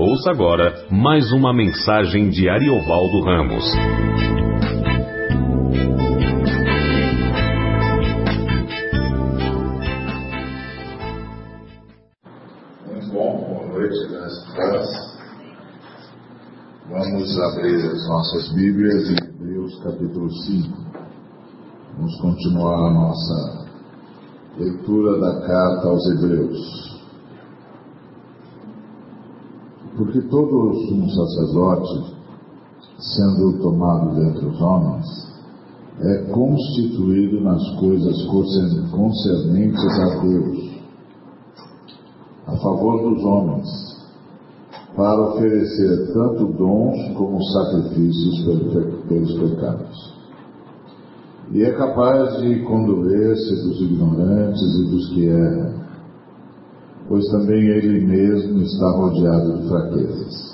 Ouça agora mais uma mensagem de Ariovaldo Ramos. Muito bom, boa noite, graças. Vamos abrir as nossas Bíblias em Hebreus capítulo 5. Vamos continuar a nossa leitura da carta aos Hebreus. Porque todo sumo sacerdote, sendo tomado dentre os homens, é constituído nas coisas concernentes a Deus, a favor dos homens, para oferecer tanto dons como sacrifícios pelos pecados. E é capaz de condoer-se dos ignorantes e dos que erram, pois também ele mesmo está rodeado de fraquezas.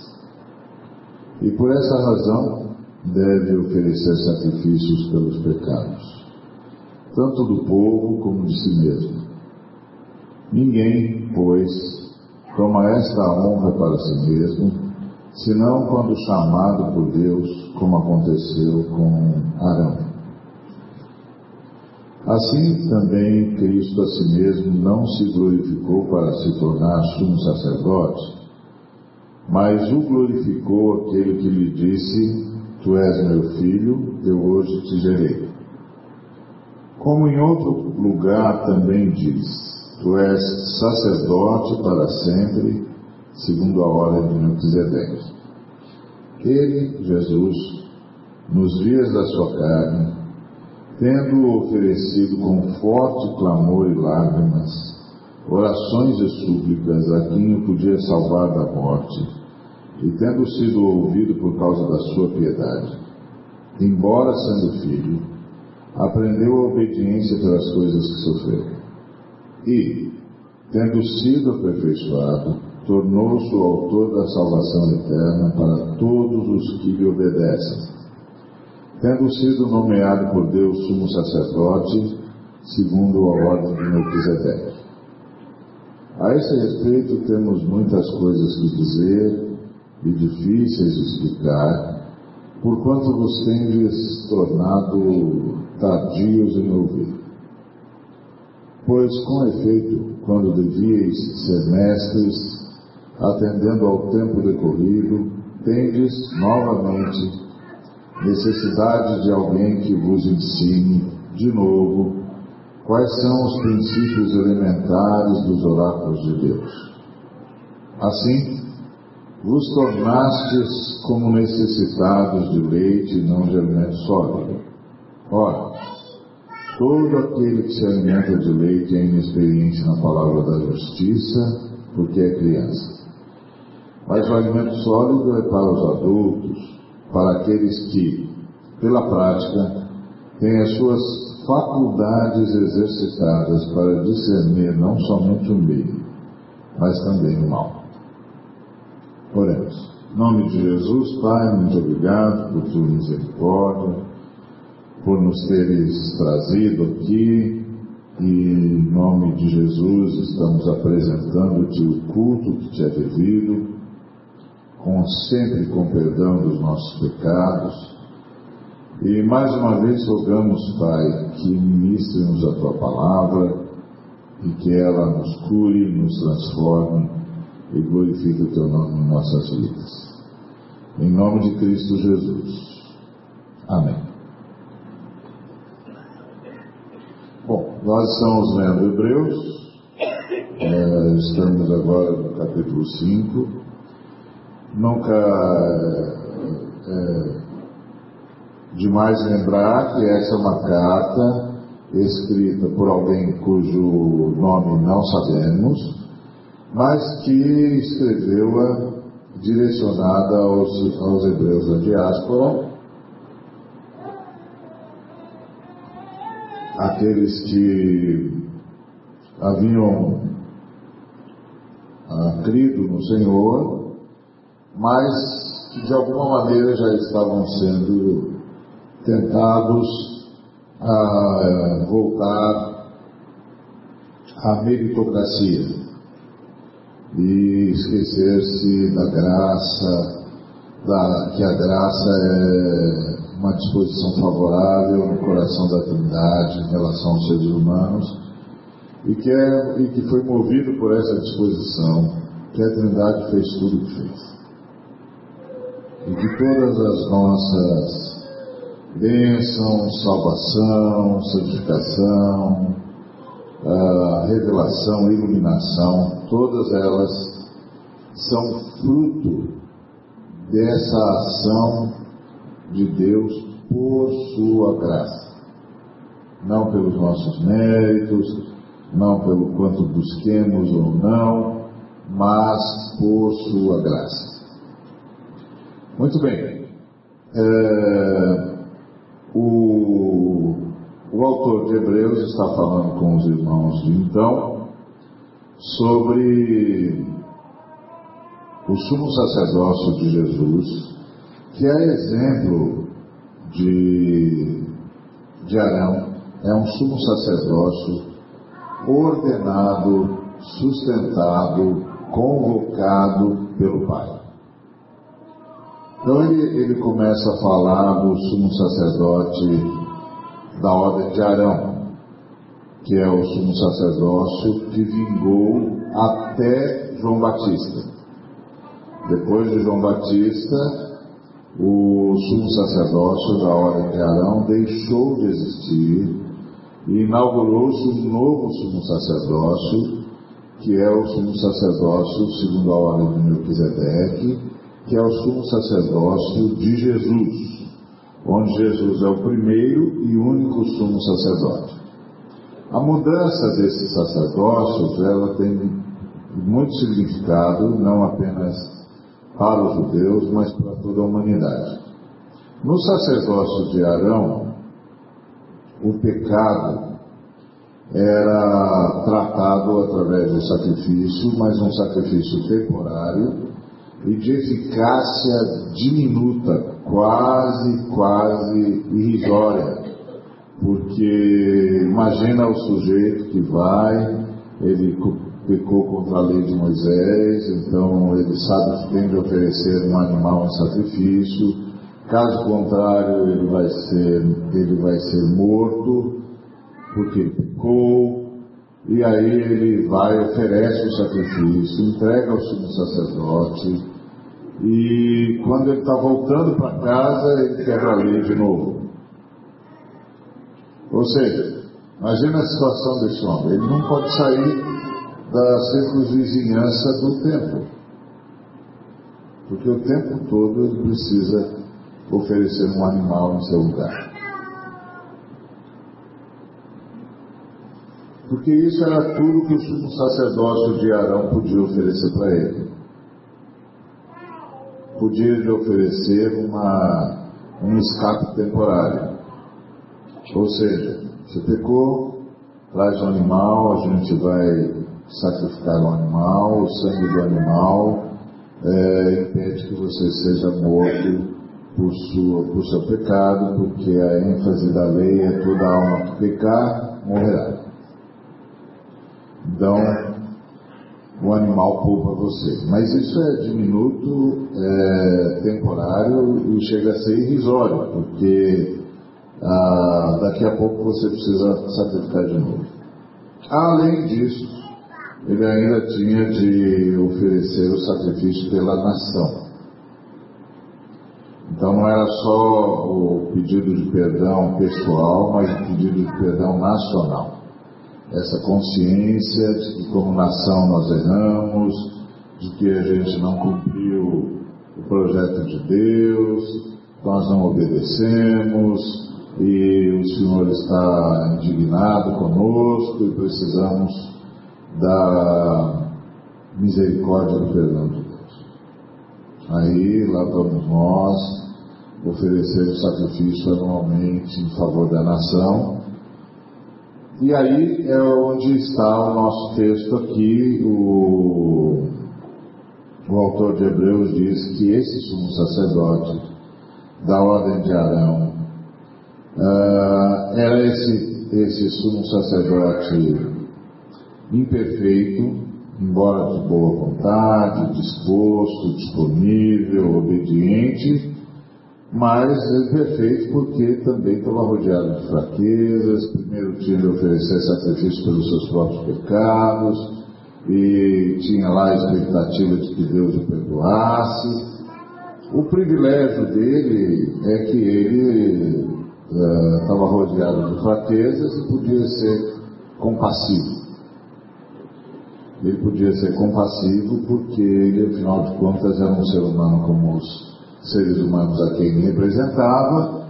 E por essa razão deve oferecer sacrifícios pelos pecados, tanto do povo como de si mesmo. Ninguém, pois, toma esta honra para si mesmo, senão quando chamado por Deus, como aconteceu com Arão. Assim também Cristo a si mesmo não se glorificou para se tornar sumo sacerdote, mas o glorificou aquele que lhe disse: Tu és meu filho, eu hoje te gerei. Como em outro lugar também diz: Tu és sacerdote para sempre, segundo a ordem de Melquisedeque. Ele, Jesus, nos dias da sua carne, tendo oferecido com forte clamor e lágrimas, orações e súplicas a quem o podia salvar da morte, e tendo sido ouvido por causa da sua piedade, embora sendo filho, aprendeu a obediência pelas coisas que sofreu. E, tendo sido aperfeiçoado, tornou-se o autor da salvação eterna para todos os que lhe obedecem tendo sido nomeado por Deus sumo sacerdote, segundo a ordem de Melquisedeque. A esse respeito temos muitas coisas que dizer e difíceis de explicar, porquanto vos tendes tornado tardios em ouvir. Pois, com efeito, quando devíeis ser mestres, atendendo ao tempo decorrido, tendes novamente necessidade de alguém que vos ensine, de novo, quais são os princípios elementares dos oráculos de Deus. Assim, vos tornastes como necessitados de leite e não de alimento sólido. Ora, todo aquele que se alimenta de leite é inexperiente na palavra da justiça, porque é criança. Mas o alimento sólido é para os adultos, para aqueles que, pela prática, têm as suas faculdades exercitadas para discernir não somente o bem, mas também o mal. Oremos. Em nome de Jesus, Pai, muito obrigado por tua misericórdia, por nos teres trazido aqui e em nome de Jesus estamos apresentando-te o culto que te é devido com, sempre com perdão dos nossos pecados. E mais uma vez rogamos, Pai, que ministre-nos a tua palavra e que ela nos cure, nos transforme e glorifique o teu nome em nossas vidas. Em nome de Cristo Jesus. Amém. Bom, nós estamos lendo Hebreus, é, estamos agora no capítulo 5 nunca é, é demais lembrar que essa é uma carta escrita por alguém cujo nome não sabemos, mas que escreveu-a direcionada aos, aos hebreus da diáspora, aqueles que haviam ah, crido no Senhor mas que de alguma maneira já estavam sendo tentados a voltar à meritocracia. e esquecer-se da graça, da, que a graça é uma disposição favorável no coração da Trindade em relação aos seres humanos e que, é, e que foi movido por essa disposição que a Trindade fez tudo o que fez. E que todas as nossas bênçãos, salvação, santificação, uh, revelação, iluminação, todas elas são fruto dessa ação de Deus por sua graça. Não pelos nossos méritos, não pelo quanto busquemos ou não, mas por sua graça. Muito bem. É, o o autor de Hebreus está falando com os irmãos de então sobre o sumo sacerdócio de Jesus, que é exemplo de, de Arão, é um sumo sacerdócio ordenado, sustentado, convocado pelo Pai. Então ele, ele começa a falar do sumo sacerdote da ordem de Arão, que é o sumo sacerdócio que vingou até João Batista. Depois de João Batista, o sumo sacerdócio da ordem de Arão deixou de existir e inaugurou-se um novo sumo sacerdócio, que é o sumo sacerdócio segundo a ordem de Melquisedeque, que é o sumo sacerdócio de Jesus onde Jesus é o primeiro e único sumo sacerdote. A mudança desses sacerdócios, ela tem muito significado, não apenas para os judeus, mas para toda a humanidade. No sacerdócio de Arão, o pecado era tratado através do sacrifício, mas um sacrifício temporário e de eficácia diminuta, quase, quase irrisória. Porque imagina o sujeito que vai, ele pecou contra a lei de Moisés, então ele sabe que tem de oferecer um animal em sacrifício, caso contrário ele vai ser, ele vai ser morto, porque ele pecou, e aí ele vai, oferece o sacrifício, entrega ao sumo sacerdote, e quando ele está voltando para casa, ele quebra a lei de novo. Ou seja, imagina a situação desse homem. Ele não pode sair da circunvizinhança do templo. Porque o tempo todo ele precisa oferecer um animal em seu lugar. Porque isso era tudo que o sumo sacerdócio de Arão podia oferecer para ele podia lhe oferecer uma, um escape temporário. Ou seja, você pecou, traz um animal, a gente vai sacrificar o um animal, o sangue do animal é, impede que você seja morto por, sua, por seu pecado, porque a ênfase da lei é toda alma que pecar, morrerá. Então, o animal poupa você. Mas isso é diminuto, é, temporário e chega a ser irrisório, porque ah, daqui a pouco você precisa sacrificar de novo. Além disso, ele ainda tinha de oferecer o sacrifício pela nação. Então não era só o pedido de perdão pessoal, mas o pedido de perdão nacional essa consciência de que como nação nós erramos, de que a gente não cumpriu o projeto de Deus, nós não obedecemos e o Senhor está indignado conosco e precisamos da misericórdia do perdão de Deus. Aí lá vamos nós oferecer o sacrifício anualmente em favor da nação e aí é onde está o nosso texto aqui, o, o autor de Hebreus diz que esse sumo sacerdote da ordem de Arão uh, era esse, esse sumo sacerdote imperfeito, embora de boa vontade, disposto, disponível, obediente, mas perfeito porque também estava rodeado de fraquezas, primeiro tinha de oferecer sacrifício pelos seus próprios pecados, e tinha lá a expectativa de que Deus o perdoasse. O privilégio dele é que ele estava uh, rodeado de fraquezas e podia ser compassivo. Ele podia ser compassivo porque ele, afinal de contas, era um ser humano como os seres humanos a quem ele representava,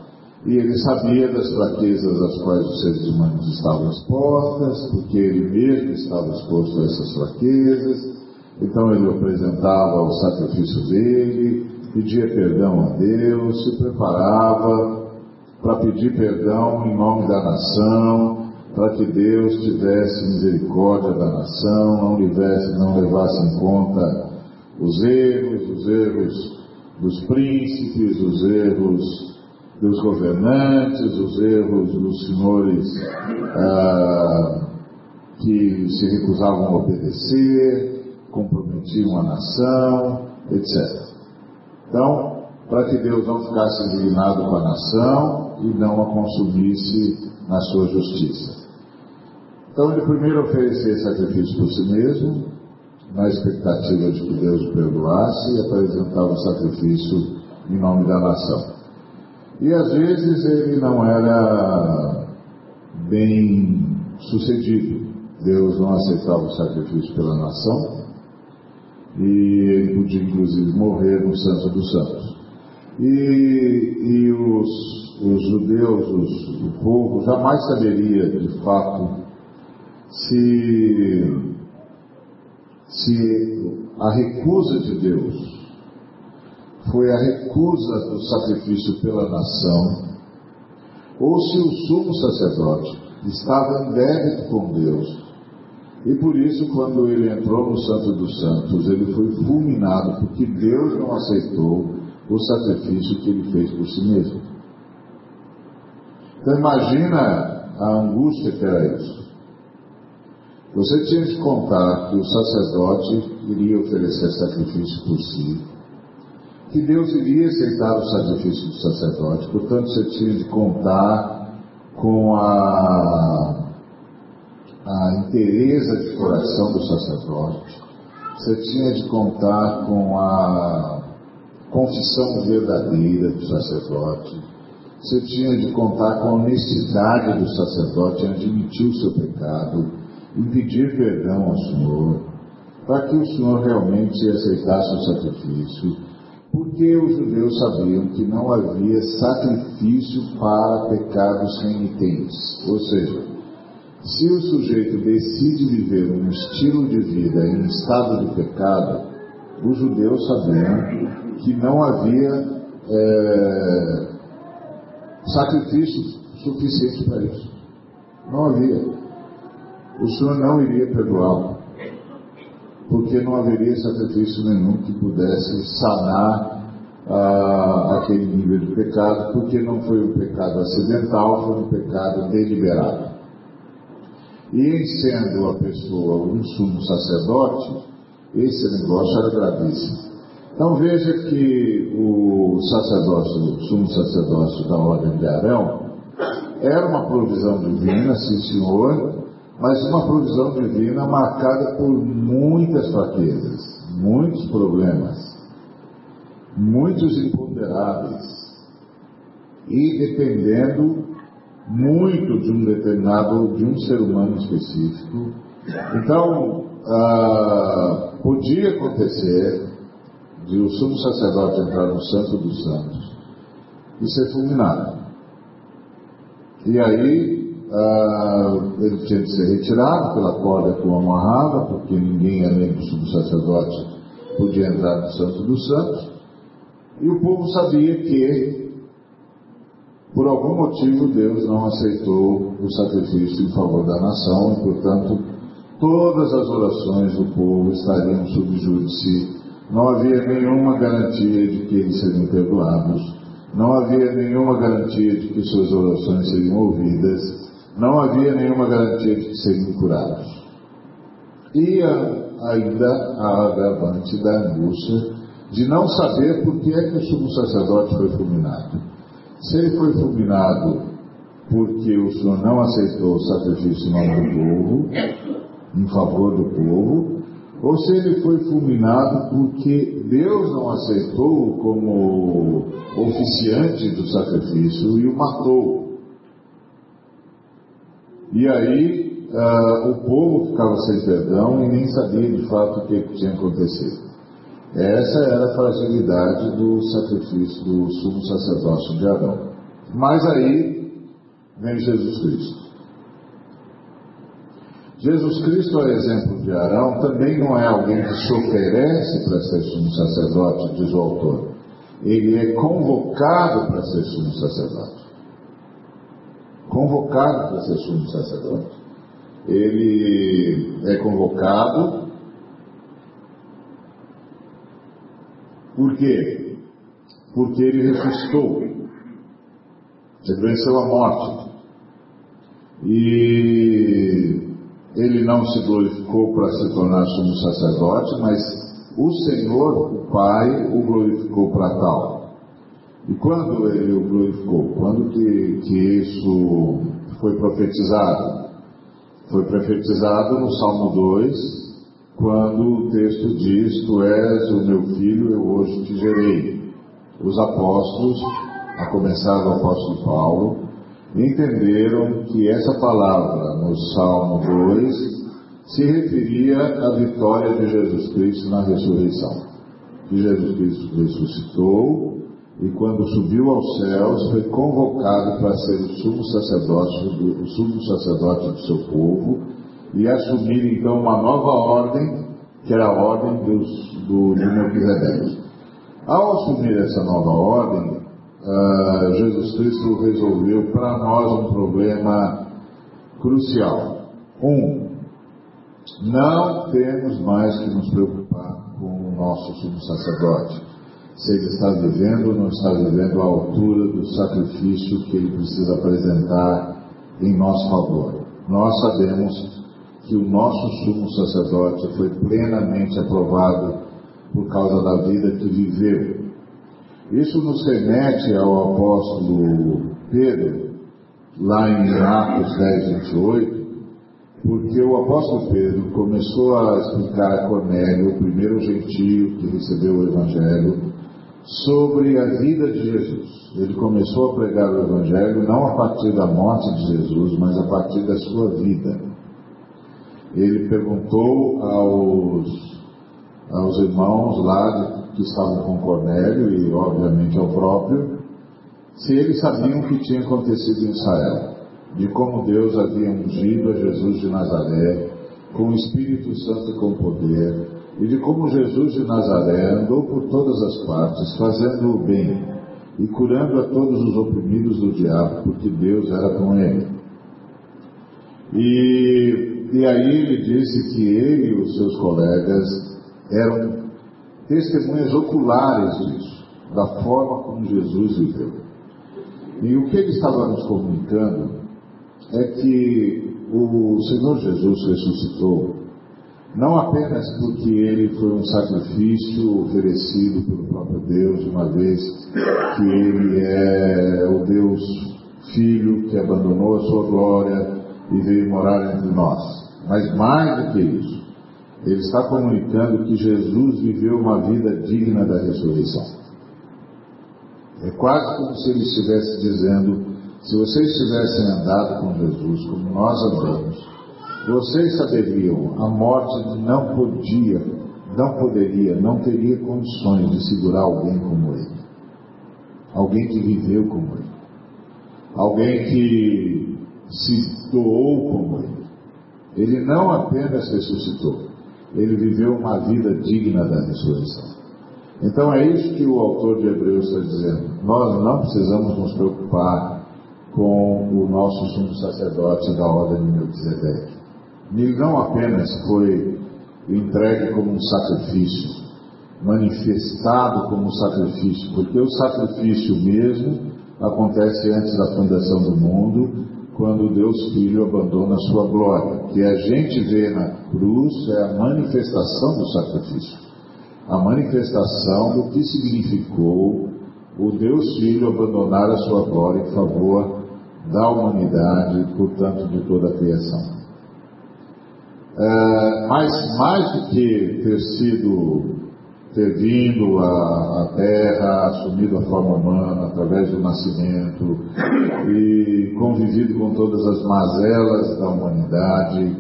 e ele sabia das fraquezas às quais os seres humanos estavam expostas, porque ele mesmo estava exposto a essas fraquezas, então ele apresentava o sacrifício dele, pedia perdão a Deus, se preparava para pedir perdão em nome da nação, para que Deus tivesse misericórdia da nação, não, levasse, não levasse em conta os erros, os erros dos príncipes, os erros dos governantes, os erros dos senhores ah, que se recusavam a obedecer, comprometiam a nação, etc. Então, para que Deus não ficasse indignado com a nação e não a consumisse na sua justiça. Então, ele primeiro oferecia sacrifício por si mesmo, na expectativa de que Deus o perdoasse e apresentava o sacrifício em nome da nação. E às vezes ele não era bem sucedido. Deus não aceitava o sacrifício pela nação e ele podia inclusive morrer no Santo dos Santos. E, e os, os judeus, os, o povo, jamais saberia de fato se se a recusa de Deus foi a recusa do sacrifício pela nação, ou se o sumo sacerdote estava em débito com Deus, e por isso, quando ele entrou no Santo dos Santos, ele foi fulminado, porque Deus não aceitou o sacrifício que ele fez por si mesmo. Então, imagina a angústia que era isso. Você tinha de contar que o sacerdote iria oferecer sacrifício por si, que Deus iria aceitar o sacrifício do sacerdote, portanto você tinha de contar com a, a inteireza de coração do sacerdote, você tinha de contar com a confissão verdadeira do sacerdote, você tinha de contar com a honestidade do sacerdote em admitir o seu pecado e pedir perdão ao Senhor, para que o Senhor realmente aceitasse o sacrifício, porque os judeus sabiam que não havia sacrifício para pecados renitentes. Ou seja, se o sujeito decide viver um estilo de vida em estado de pecado, os judeus sabiam que não havia é, sacrifício suficiente para isso. Não havia o Senhor não iria perdoá-lo, porque não haveria sacrifício nenhum que pudesse sanar ah, aquele nível de pecado, porque não foi um pecado acidental, foi um pecado deliberado. E sendo a pessoa um sumo sacerdote, esse negócio era gravíssimo. Então veja que o sacerdócio, o sumo sacerdócio da ordem de Arão, era uma provisão divina, sim senhor, mas uma provisão divina marcada por muitas fraquezas, muitos problemas, muitos imponderáveis, e dependendo muito de um determinado, de um ser humano específico. Então, ah, podia acontecer de o sumo sacerdote entrar no Santo dos Santos e ser fulminado. E aí ah, ele tinha de ser retirado pela corda que o amarrava, porque ninguém além do subsacerdote podia entrar no Santo dos Santos. E o povo sabia que, por algum motivo, Deus não aceitou o sacrifício em favor da nação e, portanto, todas as orações do povo estariam sob júdice. Não havia nenhuma garantia de que eles seriam perdoados, não havia nenhuma garantia de que suas orações seriam ouvidas, não havia nenhuma garantia de que seriam curados. E ainda a agravante da angústia de não saber por que é que o sumo sacerdote foi fulminado. Se ele foi fulminado porque o Senhor não aceitou o sacrifício em nome do povo, em favor do povo, ou se ele foi fulminado porque Deus não aceitou como oficiante do sacrifício e o matou. E aí uh, o povo ficava sem perdão e nem sabia de fato o que tinha acontecido. Essa era a fragilidade do sacrifício do sumo sacerdócio de Arão. Mas aí vem Jesus Cristo. Jesus Cristo, a exemplo de Arão, também não é alguém que se oferece para ser sumo sacerdote, diz o autor. Ele é convocado para ser sumo sacerdote. Convocado para ser sumo sacerdote. Ele é convocado. Por quê? Porque ele ressuscitou. Ele venceu a morte. E ele não se glorificou para se tornar sumo sacerdote, mas o Senhor, o Pai, o glorificou para tal. E quando ele o glorificou? Quando que, que isso foi profetizado? Foi profetizado no Salmo 2, quando o texto diz: Tu és o meu filho, eu hoje te gerei. Os apóstolos, a começar do apóstolo Paulo, entenderam que essa palavra no Salmo 2 se referia à vitória de Jesus Cristo na ressurreição. Que Jesus Cristo ressuscitou e quando subiu aos céus foi convocado para ser o sumo sacerdote, do, o sumo sacerdote do seu povo e assumir então uma nova ordem, que era a ordem dos, do, de Melquisedeque. Ao assumir essa nova ordem, uh, Jesus Cristo resolveu para nós um problema crucial. Um, não temos mais que nos preocupar com o nosso sumo sacerdote. Se ele está vivendo ou não está vivendo à altura do sacrifício que ele precisa apresentar em nosso favor. Nós sabemos que o nosso sumo sacerdote foi plenamente aprovado por causa da vida que viveu isso nos remete ao apóstolo Pedro, lá em Atos 10, 28, porque o apóstolo Pedro começou a explicar a Cornélio, o primeiro gentio que recebeu o Evangelho, sobre a vida de Jesus. Ele começou a pregar o Evangelho não a partir da morte de Jesus, mas a partir da sua vida. Ele perguntou aos, aos irmãos lá que estavam com Cornélio e, obviamente, ao próprio, se eles sabiam o que tinha acontecido em Israel, de como Deus havia ungido a Jesus de Nazaré com o Espírito Santo e com poder, e de como Jesus de Nazaré andou por todas as partes, fazendo o bem e curando a todos os oprimidos do diabo, porque Deus era com ele. E, e aí ele disse que ele e os seus colegas eram testemunhas oculares disso, da forma como Jesus viveu. E o que ele estava nos comunicando é que o Senhor Jesus ressuscitou não apenas porque ele foi um sacrifício oferecido pelo próprio Deus, uma vez que ele é o Deus Filho que abandonou a sua glória e veio morar entre nós, mas mais do que isso, ele está comunicando que Jesus viveu uma vida digna da ressurreição. É quase como se ele estivesse dizendo: se vocês tivessem andado com Jesus como nós andamos, vocês saberiam, a morte não podia, não poderia, não teria condições de segurar alguém como ele. Alguém que viveu como ele. Alguém que se doou como ele. Ele não apenas ressuscitou, ele viveu uma vida digna da ressurreição. Então é isso que o autor de Hebreus está dizendo. Nós não precisamos nos preocupar com o nosso sumo sacerdote da ordem de Melquisedeque. Ele não apenas foi entregue como um sacrifício, manifestado como sacrifício, porque o sacrifício mesmo acontece antes da fundação do mundo, quando Deus Filho abandona a sua glória. O que a gente vê na cruz é a manifestação do sacrifício, a manifestação do que significou o Deus Filho abandonar a sua glória em favor da humanidade portanto, de toda a criação. É, mas mais do que ter sido ter vindo à, Terra, assumido a forma humana através do nascimento e convivido com todas as mazelas da humanidade,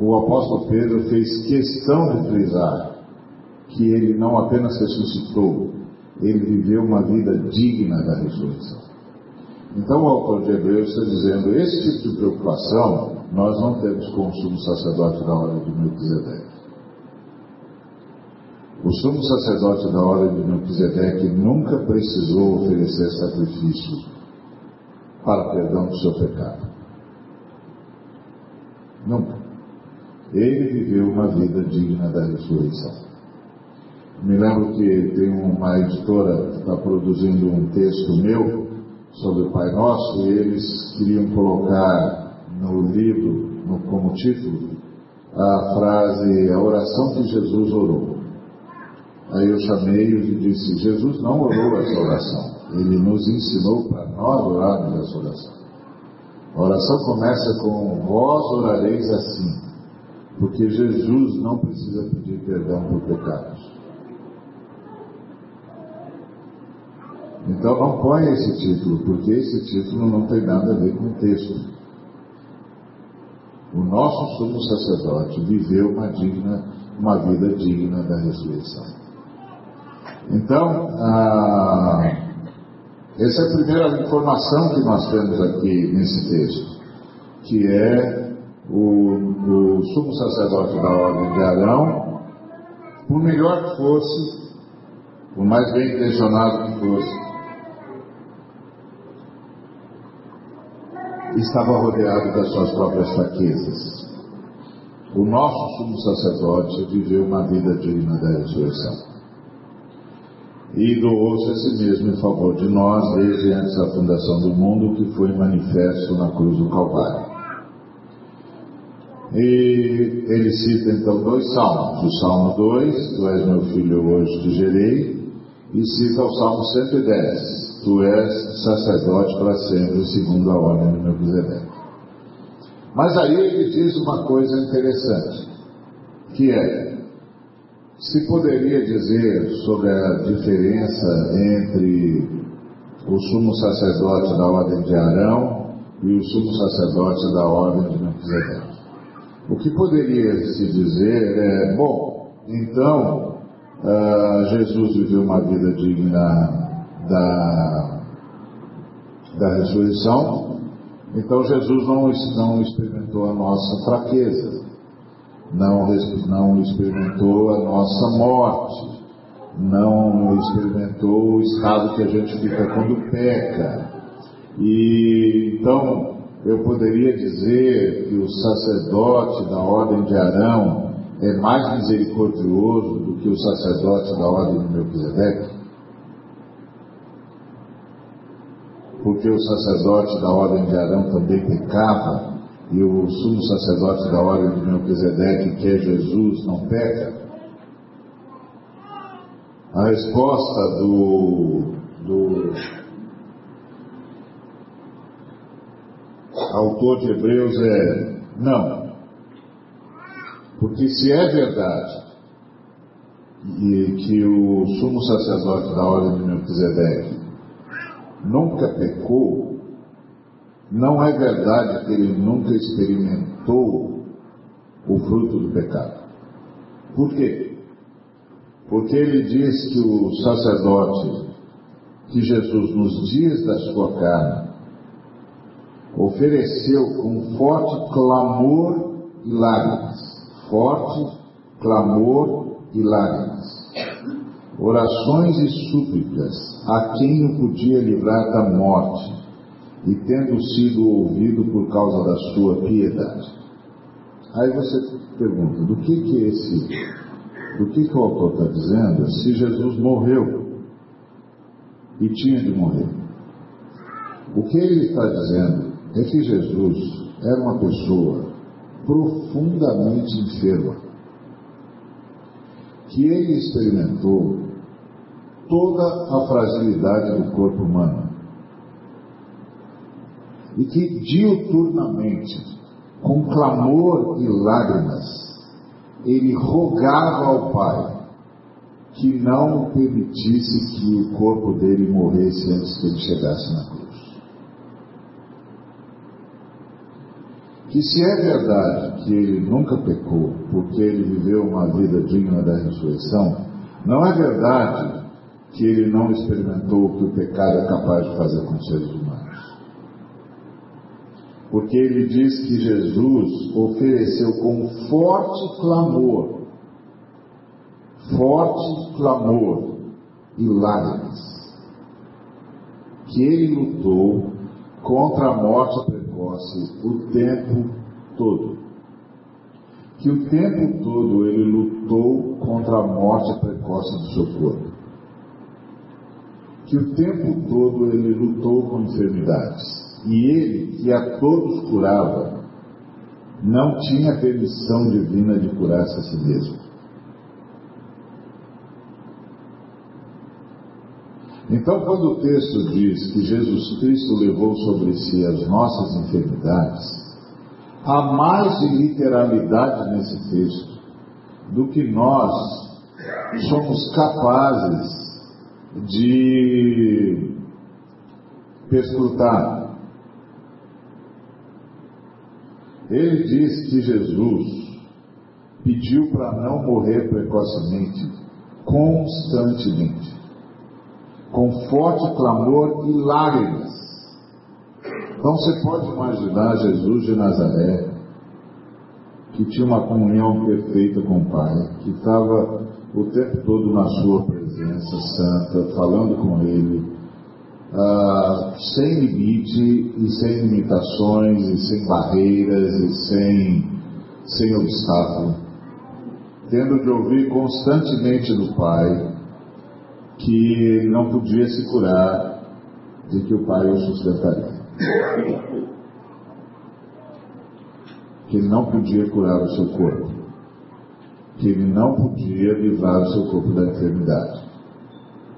o apóstolo Pedro fez questão de frisar que ele não apenas ressuscitou, ele viveu uma vida digna da ressurreição. Então o autor de Hebreus está dizendo, esse tipo de preocupação nós não temos com o sumo sacerdote da hora de Melquisedeque. O sumo sacerdote da hora de Melquisedeque nunca precisou oferecer sacrifício para perdão do seu pecado. Nunca. Ele viveu uma vida digna da ressurreição. Me lembro que tem uma editora que está produzindo um texto meu sobre o Pai Nosso e eles queriam colocar no livro, no, como título, a frase, a oração que Jesus orou. Aí eu chamei e disse, Jesus não orou essa oração, ele nos ensinou para nós orarmos essa oração. A oração começa com vós orareis assim, porque Jesus não precisa pedir perdão por pecados. Então não ponha esse título, porque esse título não tem nada a ver com o texto. O nosso sumo sacerdote viveu uma, digna, uma vida digna da ressurreição. Então, ah, essa é a primeira informação que nós temos aqui nesse texto, que é o, o sumo sacerdote da ordem de Arão, por melhor que fosse, por mais bem intencionado que fosse, estava rodeado das suas próprias fraquezas. O nosso sumo sacerdote viveu uma vida digna da ressurreição. E doou-se a si mesmo em favor de nós desde antes da fundação do mundo, que foi manifesto na cruz do Calvário. E ele cita então dois salmos. O Salmo 2, Tu és meu filho, hoje te gerei, e cita o Salmo 110, tu és sacerdote para sempre, segundo a ordem do Melquisedeque. Mas aí ele diz uma coisa interessante, que é, se poderia dizer sobre a diferença entre o sumo sacerdote da ordem de Arão e o sumo sacerdote da ordem de Melquisedeque. O que poderia se dizer é, bom, então, uh, Jesus viveu uma vida digna da, da ressurreição, então Jesus não, não experimentou a nossa fraqueza, não, não experimentou a nossa morte, não experimentou o estado que a gente fica quando peca. E então eu poderia dizer que o sacerdote da ordem de Arão é mais misericordioso do que o sacerdote da ordem de Melquisedeque? Porque o sacerdote da ordem de Arão também pecava, e o sumo sacerdote da ordem de Melquisedeque, que é Jesus, não peca? A resposta do, do autor de Hebreus é não. Porque se é verdade e que o sumo sacerdote da ordem de Melquisedeque nunca pecou, não é verdade que ele nunca experimentou o fruto do pecado. Por quê? Porque ele diz que o sacerdote, que Jesus, nos dias da sua carne, ofereceu com forte clamor e lágrimas. Forte clamor e lágrimas orações e súplicas a quem o podia livrar da morte, e tendo sido ouvido por causa da sua piedade. Aí você pergunta, do que que esse, do que que o autor está dizendo se Jesus morreu e tinha de morrer? O que ele está dizendo é que Jesus era uma pessoa profundamente enferma, que ele experimentou toda a fragilidade do corpo humano e que diuturnamente, com clamor e lágrimas, ele rogava ao Pai que não permitisse que o corpo dele morresse antes que ele chegasse na cruz. Que se é verdade que ele nunca pecou, porque ele viveu uma vida digna da ressurreição, não é verdade que ele não experimentou o que o pecado é capaz de fazer com os seres humanos. Porque ele diz que Jesus ofereceu com forte clamor, forte clamor e lágrimas, que ele lutou contra a morte o tempo todo. Que o tempo todo ele lutou contra a morte precoce do seu corpo que o tempo todo ele lutou com enfermidades. E ele, que a todos curava, não tinha permissão divina de curar-se a si mesmo. Então, quando o texto diz que Jesus Cristo levou sobre si as nossas enfermidades, há mais de literalidade nesse texto do que nós somos capazes de perscrutar. Ele diz que Jesus pediu para não morrer precocemente, constantemente, com forte clamor e lágrimas. Então você pode imaginar Jesus de Nazaré, que tinha uma comunhão perfeita com o Pai, que estava o tempo todo na sua presença santa, falando com Ele, ah, sem limite e sem limitações e sem barreiras e sem, sem obstáculo, tendo de ouvir constantemente do Pai que não podia se curar e que o Pai o sustentaria. Que ele não podia curar o seu corpo que ele não podia livrar o seu corpo da enfermidade,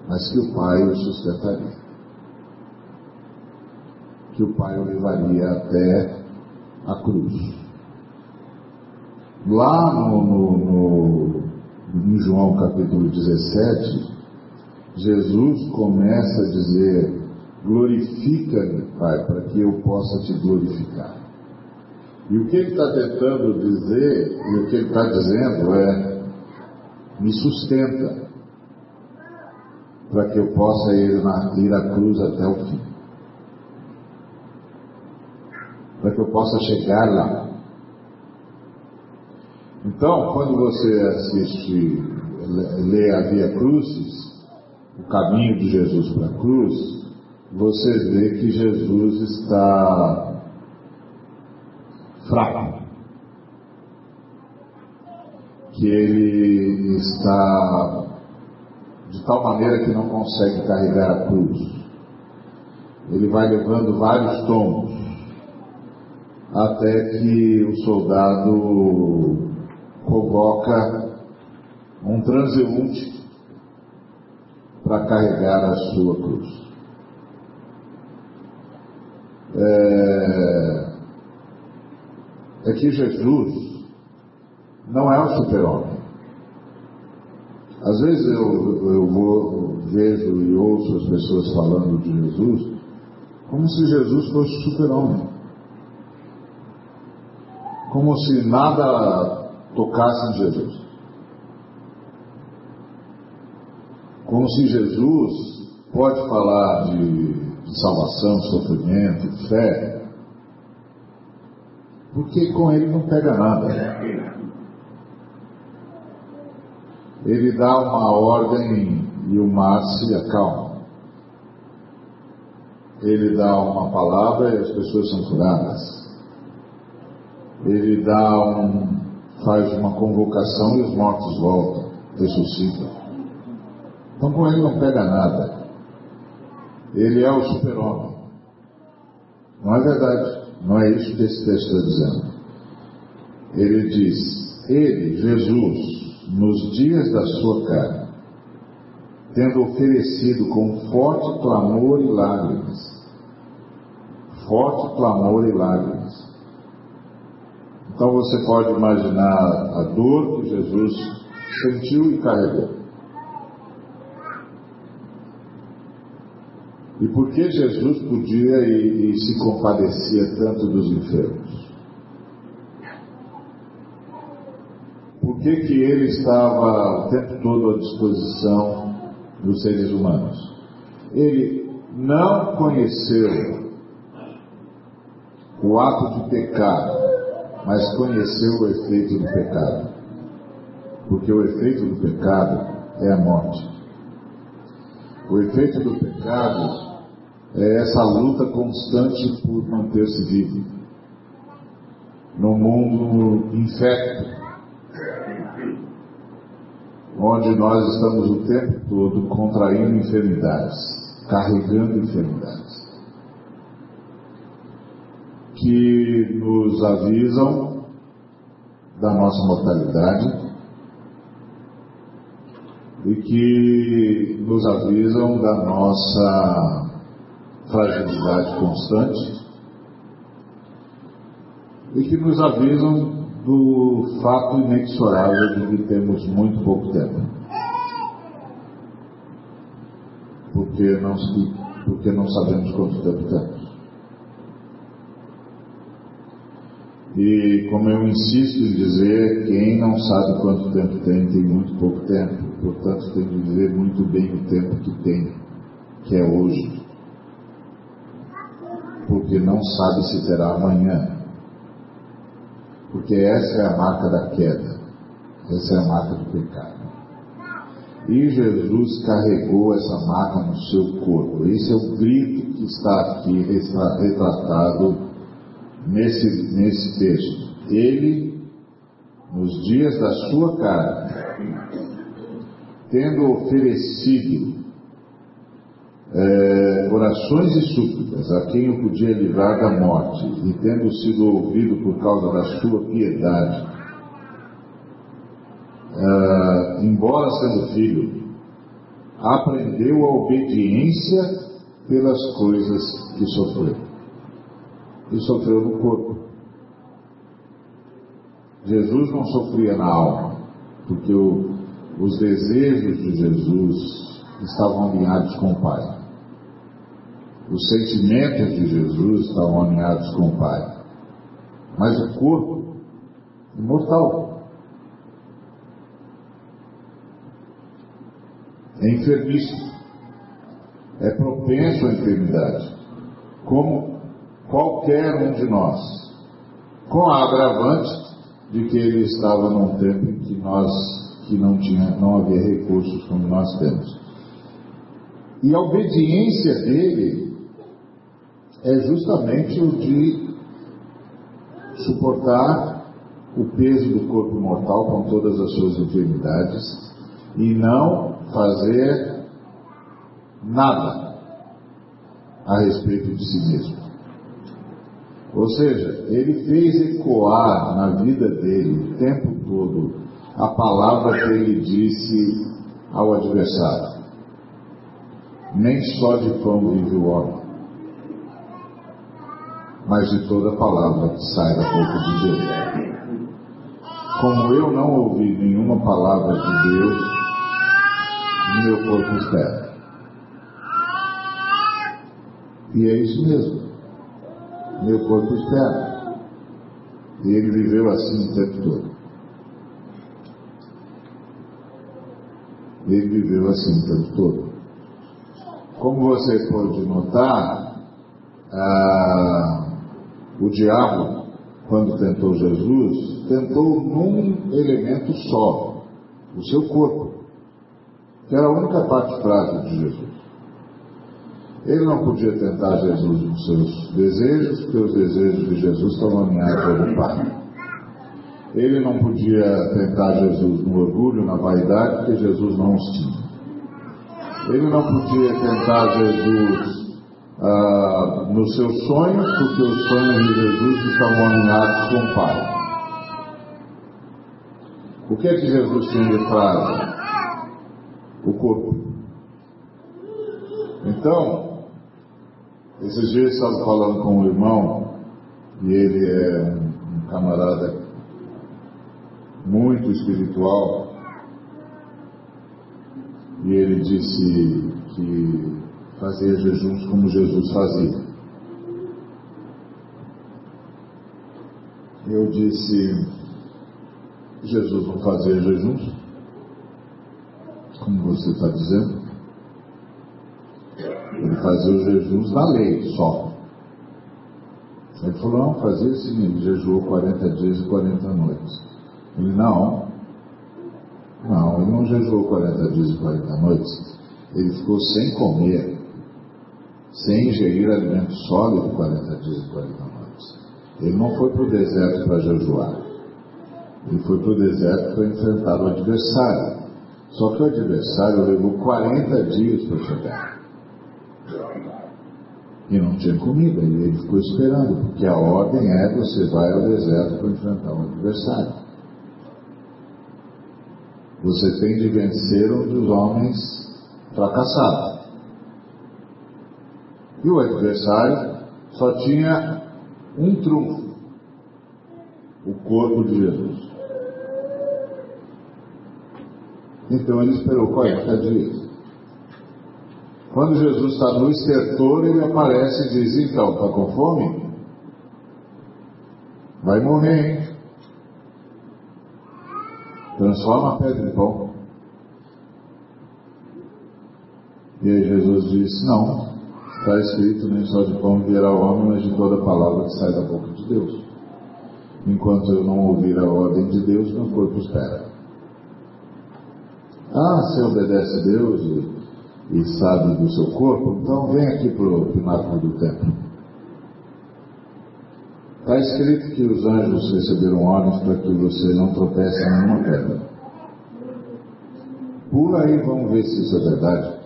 mas que o Pai o sustentaria. Que o Pai o levaria até a cruz. Lá no, no, no, João capítulo 17, Jesus começa a dizer: Glorifica-me, Pai, para que eu possa te glorificar. E o que ele está tentando dizer, e o que ele está dizendo é: me sustenta, para que eu possa ir, na, ir à cruz até o fim. Para que eu possa chegar lá. Então, quando você assiste, lê a Via Crucis, o caminho de Jesus para a cruz, você vê que Jesus está fraco, que ele está de tal maneira que não consegue carregar a cruz. Ele vai levando vários tombos, até que o soldado convoca um transeunte para carregar a sua cruz. É, é que Jesus não é um super-homem. Às vezes eu, eu vou, vejo e ouço as pessoas falando de Jesus como se Jesus fosse super-homem. Como se nada tocasse em Jesus. Como se Jesus pode falar de, salvação, sofrimento, fé, porque com ele não pega nada. Ele dá uma ordem e o mar se acalma. Ele dá uma palavra e as pessoas são curadas. Ele dá um, faz uma convocação e os mortos voltam, ressuscitam. Então com ele não pega nada. Ele é o super-homem. Não é verdade. Não é isso que esse texto está dizendo. Ele diz: Ele, Jesus, nos dias da sua carne, tendo oferecido com forte clamor e lágrimas, forte clamor e lágrimas. Então você pode imaginar a dor que Jesus sentiu e carregou. E por que Jesus podia e, e se compadecia tanto dos enfermos? Por que, que ele estava o tempo todo à disposição dos seres humanos? Ele não conheceu o ato de pecado, mas conheceu o efeito do pecado. Porque o efeito do pecado é a morte. O efeito do pecado é essa luta constante por manter-se vivo no mundo infecto, onde nós estamos o tempo todo contraindo enfermidades, carregando enfermidades, que nos avisam da nossa mortalidade e que nos avisam da nossa fragilidade constante e que nos avisam do fato inexorável de que temos muito pouco tempo. Porque não, porque não sabemos quanto tempo temos. E como eu insisto em dizer, quem não sabe quanto tempo tem, tem muito pouco tempo. Portanto, tem que viver muito bem o tempo que tem, que é hoje porque não sabe se terá amanhã. Porque essa é a marca da queda, essa é a marca do pecado. E Jesus carregou essa marca no seu corpo. Esse é o grito que está aqui retratado nesse, nesse texto. Ele, nos dias da sua carne, tendo oferecido é, orações e súplicas a quem o podia livrar da morte, e tendo sido ouvido por causa da sua piedade, é, embora sendo filho, aprendeu a obediência pelas coisas que sofreu. E sofreu no corpo. Jesus não sofria na alma, porque o, os desejos de Jesus estavam alinhados com o Pai. Os sentimentos de Jesus estavam alinhados com o Pai. Mas o corpo, imortal. É enfermiço. É propenso à enfermidade. Como qualquer um de nós. Com a agravante de que ele estava num tempo em que nós que não tinha, não havia recursos como nós temos. E a obediência dele é justamente o de suportar o peso do corpo mortal com todas as suas enfermidades e não fazer nada a respeito de si mesmo. Ou seja, ele fez ecoar na vida dele o tempo todo a palavra que ele disse ao adversário: Nem só de pão vive o homem, mas de toda palavra que sai da boca de Deus. Como eu não ouvi nenhuma palavra de Deus, meu corpo espera. E é isso mesmo. Meu corpo espera. E ele viveu assim o tempo todo. Ele viveu assim o tempo todo. Como você pode notar, ah, o diabo, quando tentou Jesus, tentou num elemento só, o seu corpo, que era a única parte frágil de Jesus. Ele não podia tentar Jesus nos seus desejos, porque os desejos de Jesus estavam alinhados ao Pai. Ele não podia tentar Jesus no orgulho, na vaidade, porque Jesus não os tinha. Ele não podia tentar Jesus ah, nos seus sonhos, porque os sonhos de Jesus estavam alinhados com o Pai. O que é que Jesus tinha de frase? O corpo. Então, esses dias eu estava falando com um irmão, e ele é um camarada muito espiritual, e ele disse que fazia jejuns como Jesus fazia. Eu disse, Jesus não fazia jejuns, como você está dizendo. Ele fazia os jejuns da lei só. Ele falou, não, fazia sim, ele jejuou 40 dias e 40 noites. Ele, não, não, ele não jejuou 40 dias e 40 noites. Ele ficou sem comer, sem ingerir alimento sólido 40 dias e 40 noites. Ele não foi para o deserto para jejuar. Ele foi para o deserto para enfrentar o adversário. Só que o adversário levou 40 dias para chegar. E não tinha comida, e ele ficou esperando, porque a ordem é você vai ao deserto para enfrentar um adversário. Você tem de vencer um dos homens fracassados. E o adversário só tinha um trunfo: o corpo de Jesus. Então ele esperou 40 dias. Quando Jesus está no estertor, ele aparece e diz: Então, está com fome? Vai morrer, hein? Transforma a pedra em pão. E aí Jesus disse: Não, está escrito: nem só de pão virá o homem, mas de toda palavra que sai da boca de Deus. Enquanto eu não ouvir a ordem de Deus, meu corpo espera. Ah, você obedece a Deus e, e sabe do seu corpo, então vem aqui para o pináculo do templo. Está escrito que os anjos receberam ordens para que você não tropece em nenhuma pedra. Pula aí, vamos ver se isso é verdade.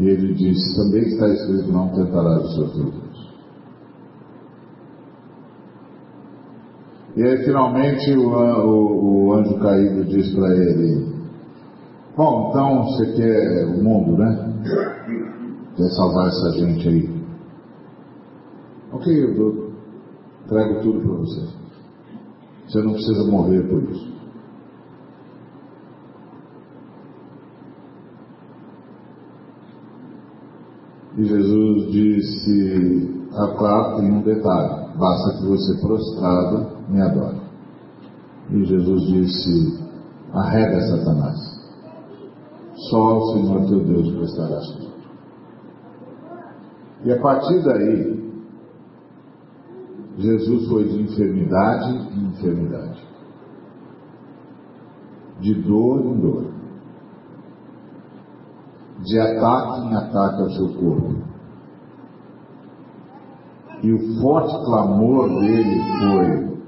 E ele disse, também está escrito, não tentarás o seu Deus. E aí finalmente o, o, o anjo caído diz para ele, bom, então você quer o mundo, né? Quer salvar essa gente aí. Ok, eu dou, trago tudo para você. Você não precisa morrer por isso. E Jesus disse, ah, claro, tem um detalhe, basta que você prostrado me adore. E Jesus disse, arrega Satanás, só ao Senhor teu Deus prestarás culto. E a partir daí, Jesus foi de enfermidade em enfermidade, de dor em dor, de ataque em ataque ao seu corpo. E o forte clamor dele foi: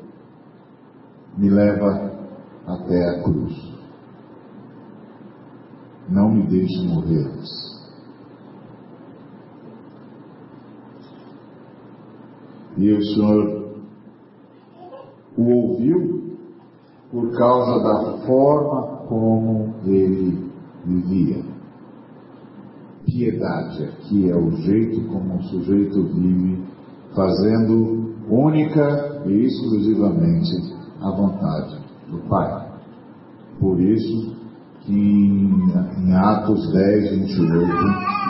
me leva até a cruz. Não me deixe morrer. E o Senhor o ouviu por causa da forma como ele vivia. Piedade aqui é o jeito como o sujeito vive, fazendo única e exclusivamente a vontade do Pai. Por isso que em, em Atos 10, 28,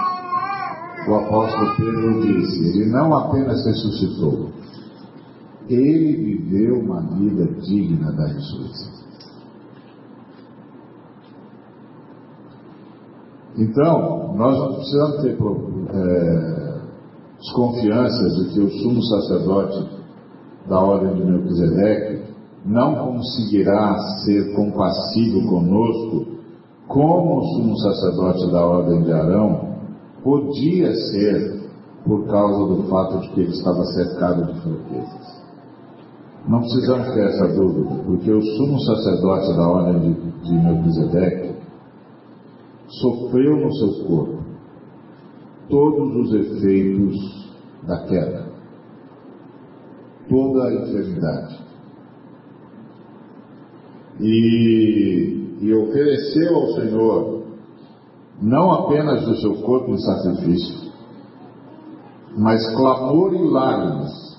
o apóstolo Pedro disse: Ele não apenas ressuscitou, ele viveu uma vida digna da ressurreição. Então, nós não precisamos ter é, desconfianças de que o sumo sacerdote da ordem de Melquisedeque não conseguirá ser compassivo conosco como o sumo sacerdote da ordem de Arão podia ser por causa do fato de que ele estava cercado de fraquezas. Não precisamos ter essa dúvida, porque o sumo sacerdote da ordem de, de Melquisedeque sofreu no seu corpo todos os efeitos da queda, toda a enfermidade. E, e ofereceu ao Senhor não apenas o seu corpo em sacrifício, mas clamor e lágrimas,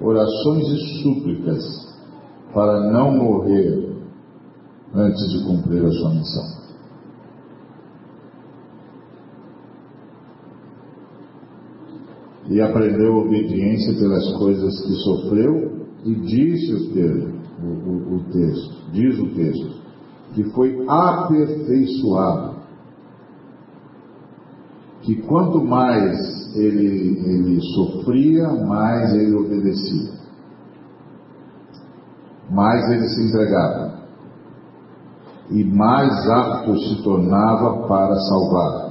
orações e súplicas para não morrer antes de cumprir a sua missão. E aprendeu obediência pelas coisas que sofreu, e disse o texto, o, o, o texto diz o texto, que foi aperfeiçoado. Que quanto mais ele, ele sofria, mais ele obedecia, mais ele se entregava. E mais apto se tornava para salvar,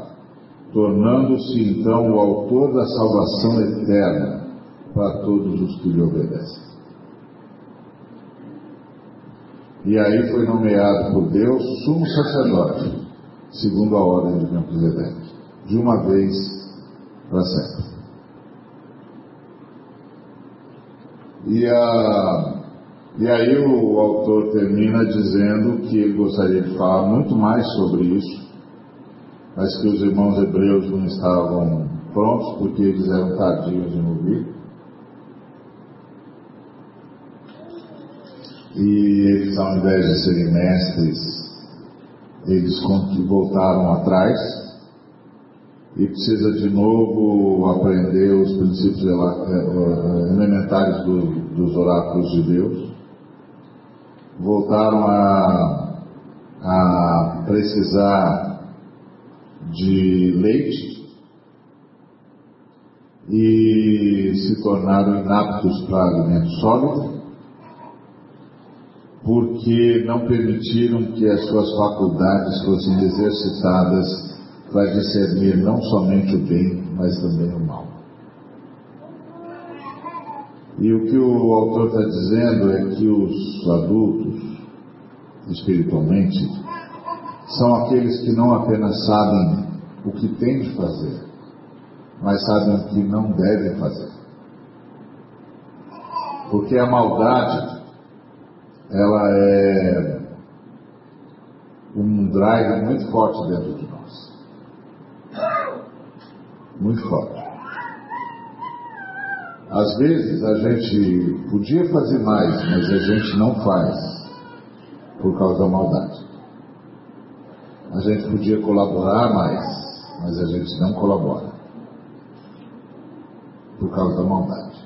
tornando-se então o autor da salvação eterna para todos os que lhe obedecem. E aí foi nomeado por Deus sumo sacerdote, segundo a ordem de Melquisedeque, de uma vez para sempre. E a e aí o autor termina dizendo que ele gostaria de falar muito mais sobre isso, mas que os irmãos hebreus não estavam prontos porque eles eram tardios em ouvir. E eles, ao invés de serem mestres, eles voltaram atrás e precisa de novo aprender os princípios eh, eh, elementares do, dos oráculos de Deus voltaram a, a precisar de leite e se tornaram inaptos para alimento sólido, porque não permitiram que as suas faculdades fossem exercitadas para discernir não somente o bem, mas também o mal. E o que o autor está dizendo é que os adultos, espiritualmente, são aqueles que não apenas sabem o que têm de fazer, mas sabem o que não devem fazer. Porque a maldade, ela é um drive muito forte dentro de nós. Muito forte. Às vezes a gente podia fazer mais, mas a gente não faz por causa da maldade. A gente podia colaborar mais, mas a gente não colabora por causa da maldade.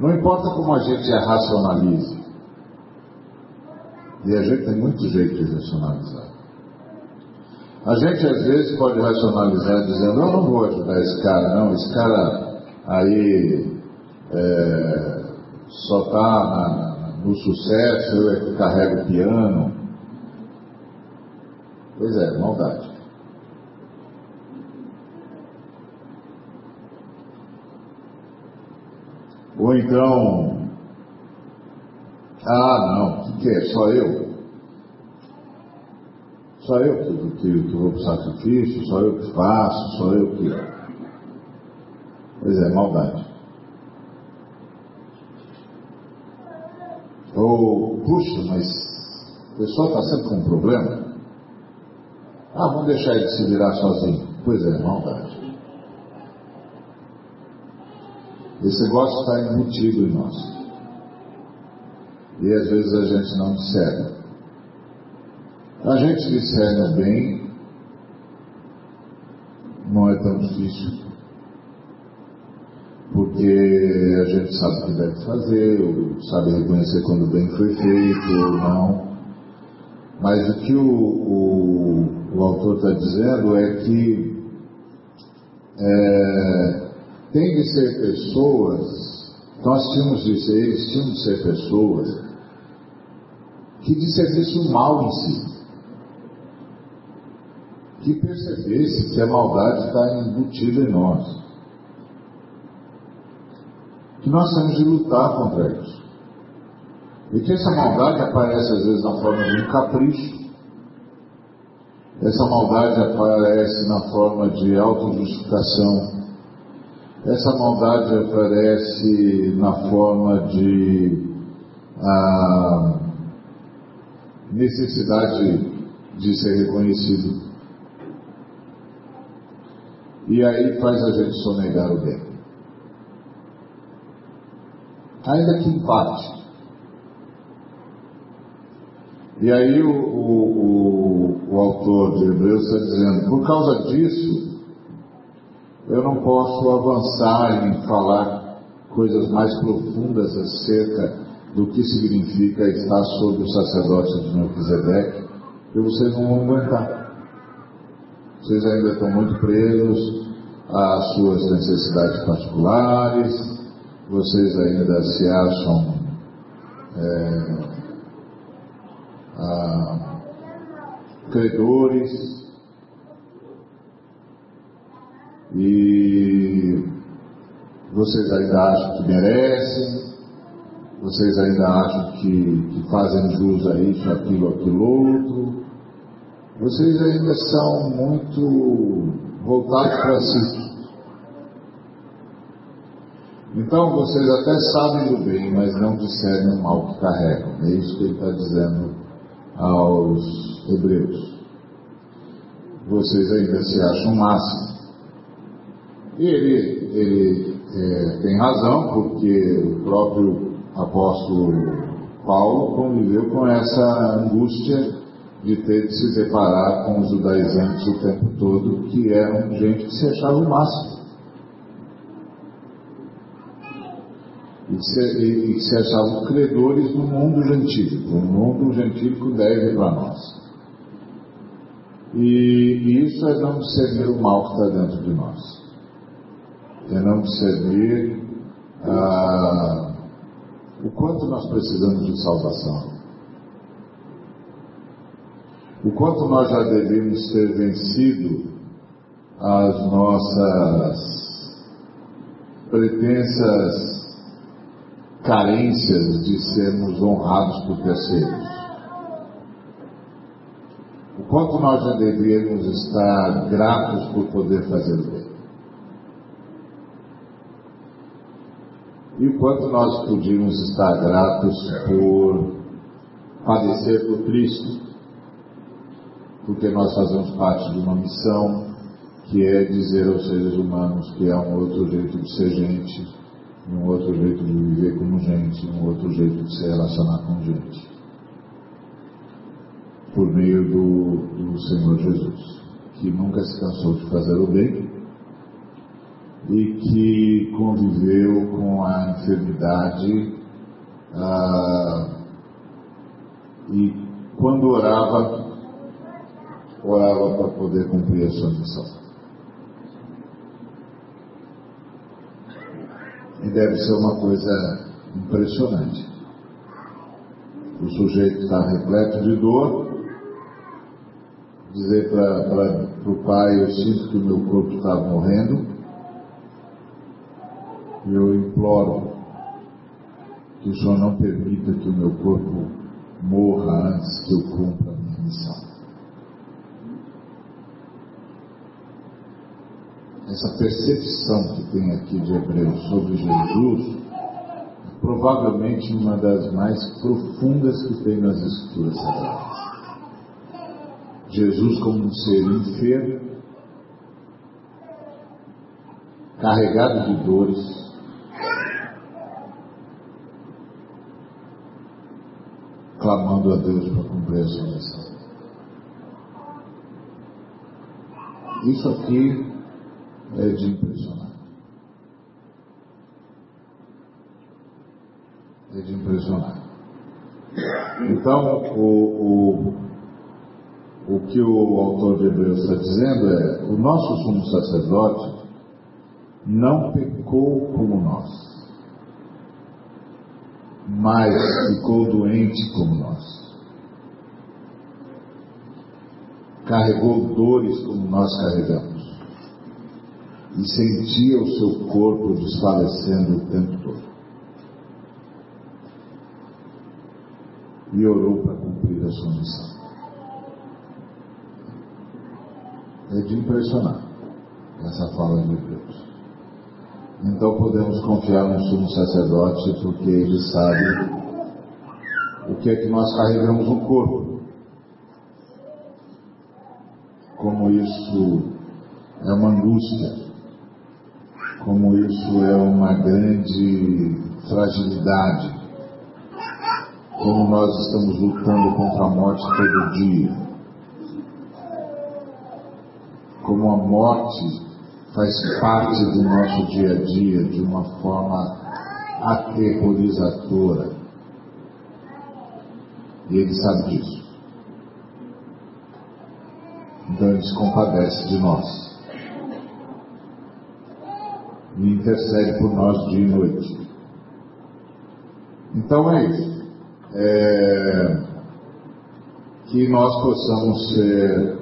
Não importa como a gente racionalize, e a gente tem muito jeito de racionalizar. A gente às vezes pode racionalizar dizendo, eu não vou ajudar esse cara, não, esse cara aí é, só está no sucesso, eu é que carrego o piano. Pois é, maldade. Ou então, ah não, o que, que, é? Só eu? Só eu que, que, que vou para o sacrifício, só eu que faço, só eu que. Pois é, maldade. Ou, puxa, mas o pessoal está sempre com um problema. Ah, vamos deixar ele se virar sozinho. Pois é, maldade. Esse negócio está embutido em nós. E às vezes a gente não discerne. A gente discerne o bem, não é tão difícil porque a gente sabe o que deve fazer, sabe reconhecer quando o bem foi feito ou não. Mas o que o, o, o autor está dizendo é que é, tem de ser pessoas, nós tínhamos de ser, eles tinham de ser pessoas que discernissem o mal em si. Que percebesse que a maldade está embutida em nós que nós temos de lutar contra isso. E que essa maldade aparece às vezes na forma de um capricho. Essa maldade aparece na forma de autojustificação. Essa maldade aparece na forma de ah, necessidade de ser reconhecido. E aí faz a gente sonegar o bem. Ainda que empate. E aí o, o, o, o autor de Hebreus está dizendo, por causa disso, eu não posso avançar em falar coisas mais profundas acerca do que significa estar sob o sacerdócio de Melquisedeque, porque vocês não vão aguentar. Vocês ainda estão muito presos às suas necessidades particulares, vocês ainda se acham é, credores e vocês ainda acham que merecem, vocês ainda acham que, que fazem jus a isso, aquilo, aquilo outro, vocês ainda são muito voltados para si. Então vocês até sabem do bem, mas não discernem o mal que carregam. É isso que ele está dizendo aos hebreus. Vocês ainda se acham máximo. E ele, ele é, tem razão, porque o próprio apóstolo Paulo conviveu com essa angústia de ter de se deparar com os judaizantes o tempo todo, que eram gente que se achava o máximo. E se, achavam credores no mundo gentílico. O mundo gentílico deve para nós. E, e, isso é não discernir o mal que está dentro de nós. É não discernir ah, o quanto nós precisamos de salvação. O quanto nós já devemos ter vencido as nossas pretensas carências de sermos honrados por terceiros. O quanto nós já deveríamos estar gratos por poder fazer o bem. E o quanto nós podíamos estar gratos por padecer por Cristo, porque nós fazemos parte de uma missão que é dizer aos seres humanos que há um outro jeito de ser gente, um outro jeito de viver como gente, um outro jeito de se relacionar com gente. Por meio do, do Senhor Jesus, que nunca se cansou de fazer o bem e que conviveu com a enfermidade ah, e quando orava, orava para poder cumprir a sua missão. Deve ser uma coisa impressionante. O sujeito está repleto de dor, dizer para o pai, eu sinto que o meu corpo está morrendo, eu imploro que o Senhor não permita que o meu corpo morra antes que eu cumpra a minha missão. Essa percepção que tem aqui de Hebreus sobre Jesus, provavelmente uma das mais profundas que tem nas Escrituras Sagradas. Jesus como um ser enfermo, carregado de dores, clamando a Deus para cumprir a sua missão. Isso aqui é de impressionar. É de impressionar. Então, o, o, o que o autor de Hebreus está dizendo é: o nosso sumo sacerdote não pecou como nós, mas ficou doente como nós. Carregou dores como nós carregamos e sentia o seu corpo desfalecendo o tempo todo. E orou para cumprir a sua missão. É de impressionar essa fala de Deus. Então podemos confiar no sumo sacerdote porque ele sabe o que é que nós carregamos no corpo. Como isso é uma angústia, como isso é uma grande fragilidade, como nós estamos lutando contra a morte todo dia, como a morte faz parte do nosso dia a dia de uma forma aterrorizadora. E ele sabe disso. Então ele se compadece de nós. E intercede por nós dia e noite. Então é isso. É... Que nós possamos ser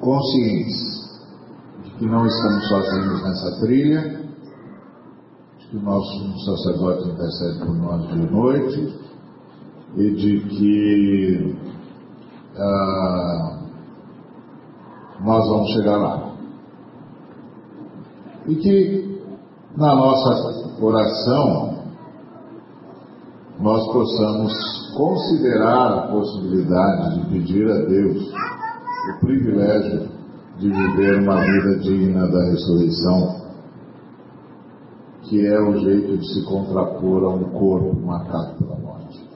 conscientes de que não estamos sozinhos nessa trilha, de que o nosso sacerdote intercede por nós de noite e de que ah, nós vamos chegar lá. E que na nossa oração nós possamos considerar a possibilidade de pedir a Deus o privilégio de viver uma vida digna da ressurreição, que é o jeito de se contrapor a um corpo marcado pela morte.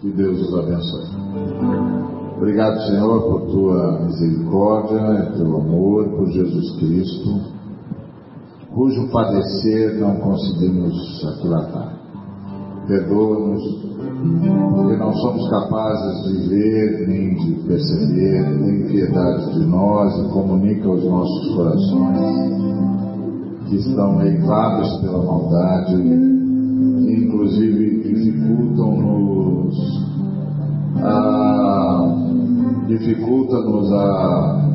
Que Deus os abençoe. Obrigado, Senhor, por tua misericórdia, teu amor, por Jesus Cristo, cujo padecer não conseguimos aquilatar. Perdoa-nos porque não somos capazes de ver, nem de perceber, nem piedade de nós e comunica aos nossos corações que estão leivados pela maldade, que inclusive dificulta-nos a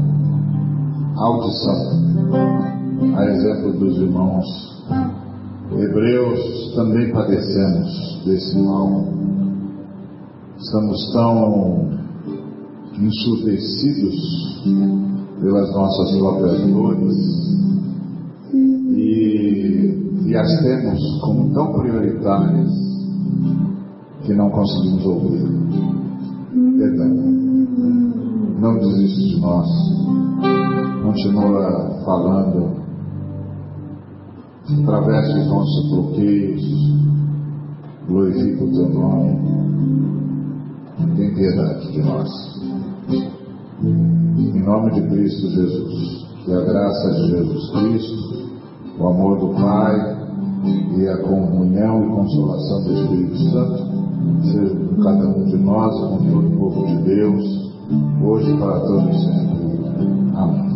audição, a exemplo dos irmãos hebreus também padecemos desse mal Estamos tão ensurdecidos pelas nossas próprias dores e, e as temos como tão prioritárias que não conseguimos ouvir. Não desiste de nós. Continua falando. Através dos nossos bloqueios. Glorifica o teu nome tem piedade de nós. Em nome de Cristo Jesus, que a graça de Jesus Cristo, o amor do Pai e a comunhão e consolação do Espírito Santo sejam com cada um de nós com todo o povo de Deus, hoje para todos sempre. Amém.